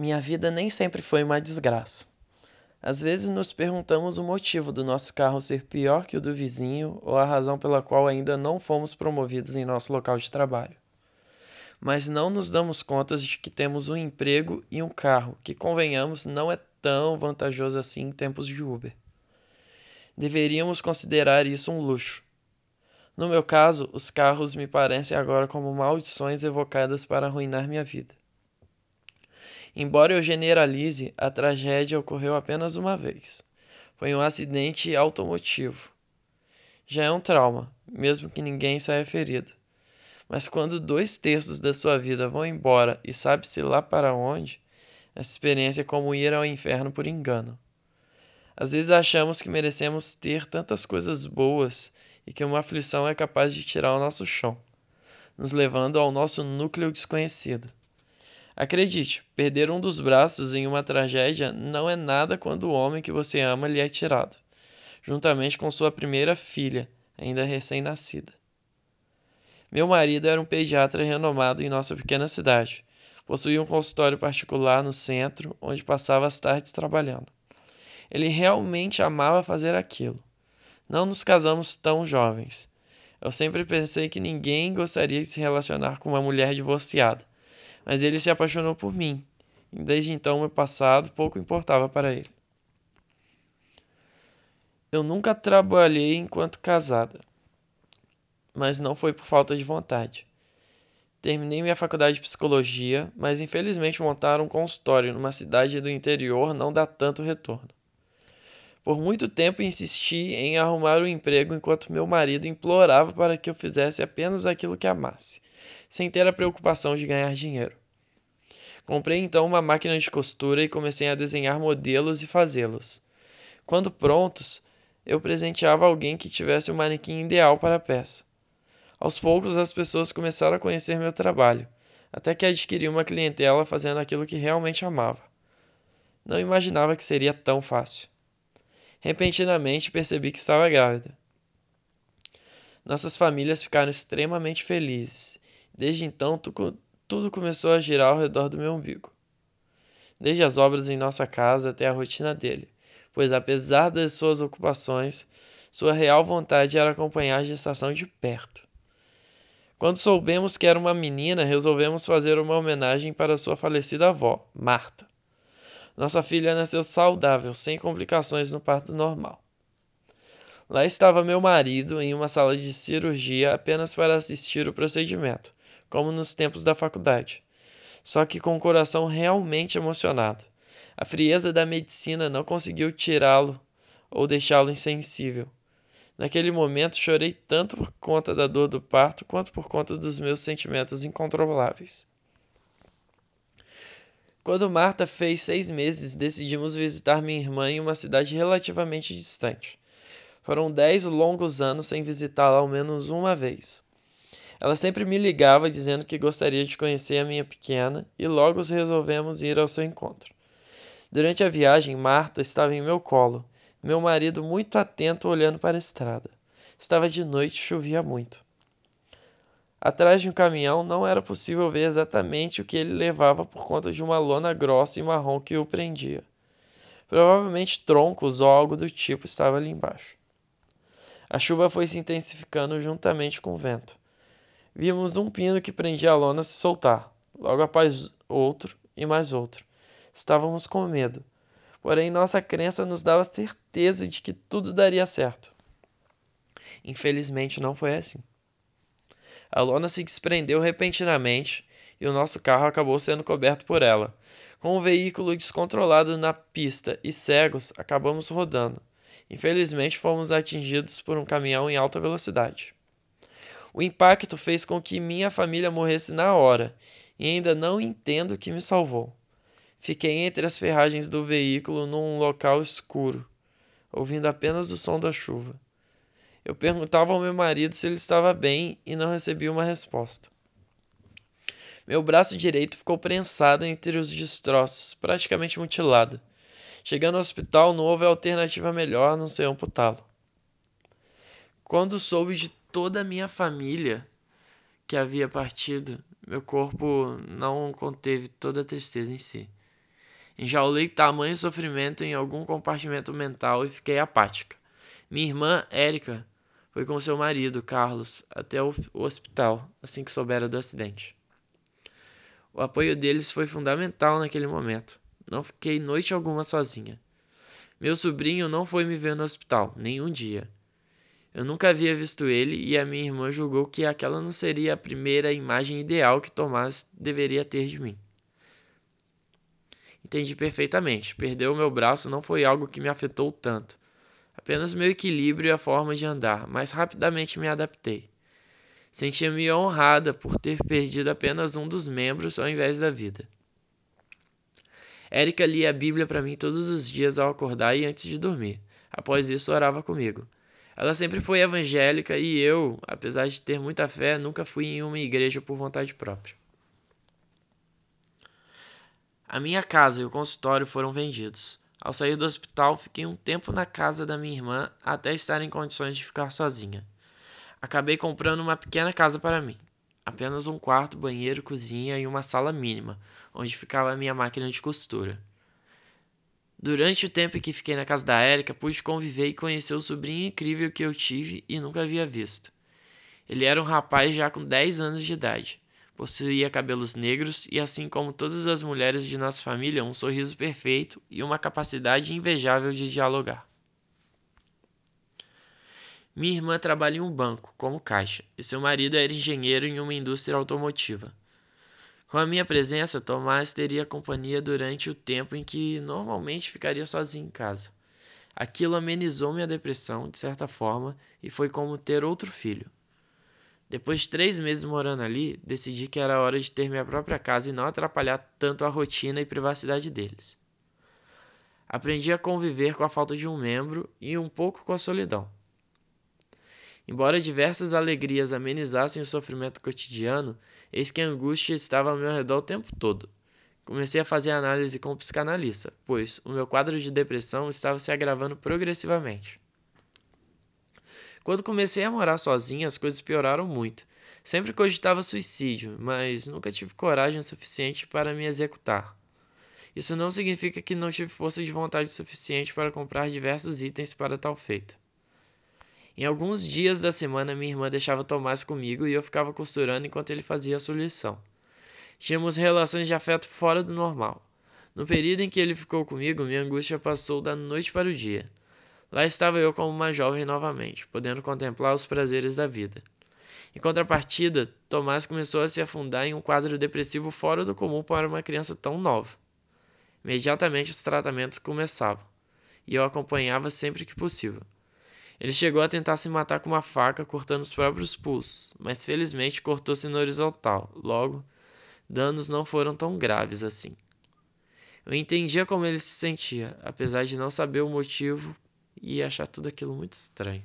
Minha vida nem sempre foi uma desgraça. Às vezes nos perguntamos o motivo do nosso carro ser pior que o do vizinho ou a razão pela qual ainda não fomos promovidos em nosso local de trabalho. Mas não nos damos conta de que temos um emprego e um carro, que, convenhamos, não é tão vantajoso assim em tempos de Uber. Deveríamos considerar isso um luxo. No meu caso, os carros me parecem agora como maldições evocadas para arruinar minha vida. Embora eu generalize, a tragédia ocorreu apenas uma vez. Foi um acidente automotivo. Já é um trauma, mesmo que ninguém saia ferido. Mas quando dois terços da sua vida vão embora e sabe-se lá para onde, essa experiência é como ir ao inferno por engano. Às vezes achamos que merecemos ter tantas coisas boas e que uma aflição é capaz de tirar o nosso chão, nos levando ao nosso núcleo desconhecido. Acredite, perder um dos braços em uma tragédia não é nada quando o homem que você ama lhe é tirado, juntamente com sua primeira filha, ainda recém-nascida. Meu marido era um pediatra renomado em nossa pequena cidade. Possuía um consultório particular no centro, onde passava as tardes trabalhando. Ele realmente amava fazer aquilo. Não nos casamos tão jovens. Eu sempre pensei que ninguém gostaria de se relacionar com uma mulher divorciada mas ele se apaixonou por mim. E desde então, meu passado pouco importava para ele. Eu nunca trabalhei enquanto casada, mas não foi por falta de vontade. Terminei minha faculdade de psicologia, mas infelizmente montar um consultório numa cidade do interior não dá tanto retorno. Por muito tempo insisti em arrumar um emprego enquanto meu marido implorava para que eu fizesse apenas aquilo que amasse sem ter a preocupação de ganhar dinheiro. Comprei então uma máquina de costura e comecei a desenhar modelos e fazê-los. Quando prontos, eu presenteava alguém que tivesse o manequim ideal para a peça. Aos poucos as pessoas começaram a conhecer meu trabalho, até que adquiri uma clientela fazendo aquilo que realmente amava. Não imaginava que seria tão fácil. Repentinamente percebi que estava grávida. Nossas famílias ficaram extremamente felizes Desde então, tudo começou a girar ao redor do meu umbigo. Desde as obras em nossa casa até a rotina dele, pois apesar das suas ocupações, sua real vontade era acompanhar a gestação de perto. Quando soubemos que era uma menina, resolvemos fazer uma homenagem para sua falecida avó, Marta. Nossa filha nasceu saudável, sem complicações no parto normal. Lá estava meu marido em uma sala de cirurgia apenas para assistir o procedimento, como nos tempos da faculdade, só que com o coração realmente emocionado. A frieza da medicina não conseguiu tirá-lo ou deixá-lo insensível. Naquele momento chorei tanto por conta da dor do parto quanto por conta dos meus sentimentos incontroláveis. Quando Marta fez seis meses, decidimos visitar minha irmã em uma cidade relativamente distante. Foram dez longos anos sem visitá-la ao menos uma vez. Ela sempre me ligava dizendo que gostaria de conhecer a minha pequena e logo resolvemos ir ao seu encontro. Durante a viagem, Marta estava em meu colo, meu marido muito atento olhando para a estrada. Estava de noite e chovia muito. Atrás de um caminhão não era possível ver exatamente o que ele levava por conta de uma lona grossa e marrom que o prendia. Provavelmente troncos ou algo do tipo estava ali embaixo. A chuva foi se intensificando juntamente com o vento. Vimos um pino que prendia a lona se soltar, logo após outro e mais outro. Estávamos com medo, porém nossa crença nos dava certeza de que tudo daria certo. Infelizmente não foi assim. A lona se desprendeu repentinamente e o nosso carro acabou sendo coberto por ela. Com o veículo descontrolado na pista e cegos, acabamos rodando. Infelizmente, fomos atingidos por um caminhão em alta velocidade. O impacto fez com que minha família morresse na hora, e ainda não entendo o que me salvou. Fiquei entre as ferragens do veículo num local escuro, ouvindo apenas o som da chuva. Eu perguntava ao meu marido se ele estava bem e não recebi uma resposta. Meu braço direito ficou prensado entre os destroços, praticamente mutilado. Chegando ao hospital, não houve alternativa melhor a não ser amputá-lo. Quando soube de toda a minha família que havia partido, meu corpo não conteve toda a tristeza em si. Enjaulei tamanho sofrimento em algum compartimento mental e fiquei apática. Minha irmã, Érica, foi com seu marido, Carlos, até o hospital assim que soubera do acidente. O apoio deles foi fundamental naquele momento. Não fiquei noite alguma sozinha. Meu sobrinho não foi me ver no hospital, nenhum dia. Eu nunca havia visto ele e a minha irmã julgou que aquela não seria a primeira imagem ideal que Tomás deveria ter de mim. Entendi perfeitamente. Perder o meu braço não foi algo que me afetou tanto. Apenas meu equilíbrio e a forma de andar, mas rapidamente me adaptei. Sentia-me honrada por ter perdido apenas um dos membros ao invés da vida. Érica lia a Bíblia para mim todos os dias ao acordar e antes de dormir. Após isso, orava comigo. Ela sempre foi evangélica e eu, apesar de ter muita fé, nunca fui em uma igreja por vontade própria. A minha casa e o consultório foram vendidos. Ao sair do hospital, fiquei um tempo na casa da minha irmã até estar em condições de ficar sozinha. Acabei comprando uma pequena casa para mim. Apenas um quarto, banheiro, cozinha e uma sala mínima, onde ficava a minha máquina de costura. Durante o tempo em que fiquei na casa da Érica, pude conviver e conhecer o sobrinho incrível que eu tive e nunca havia visto. Ele era um rapaz já com 10 anos de idade. Possuía cabelos negros e, assim como todas as mulheres de nossa família, um sorriso perfeito e uma capacidade invejável de dialogar. Minha irmã trabalha em um banco, como caixa, e seu marido era engenheiro em uma indústria automotiva. Com a minha presença, Tomás teria companhia durante o tempo em que normalmente ficaria sozinho em casa. Aquilo amenizou minha depressão, de certa forma, e foi como ter outro filho. Depois de três meses morando ali, decidi que era hora de ter minha própria casa e não atrapalhar tanto a rotina e privacidade deles. Aprendi a conviver com a falta de um membro e um pouco com a solidão. Embora diversas alegrias amenizassem o sofrimento cotidiano, eis que a angústia estava ao meu redor o tempo todo. Comecei a fazer análise com o psicanalista, pois o meu quadro de depressão estava se agravando progressivamente. Quando comecei a morar sozinha, as coisas pioraram muito. Sempre cogitava suicídio, mas nunca tive coragem suficiente para me executar. Isso não significa que não tive força de vontade suficiente para comprar diversos itens para tal feito. Em alguns dias da semana, minha irmã deixava Tomás comigo e eu ficava costurando enquanto ele fazia a sua lição. Tínhamos relações de afeto fora do normal. No período em que ele ficou comigo, minha angústia passou da noite para o dia. Lá estava eu como uma jovem novamente, podendo contemplar os prazeres da vida. Em contrapartida, Tomás começou a se afundar em um quadro depressivo fora do comum para uma criança tão nova. Imediatamente os tratamentos começavam, e eu acompanhava sempre que possível. Ele chegou a tentar se matar com uma faca, cortando os próprios pulsos, mas felizmente cortou-se no horizontal. Logo, danos não foram tão graves assim. Eu entendia como ele se sentia, apesar de não saber o motivo e achar tudo aquilo muito estranho.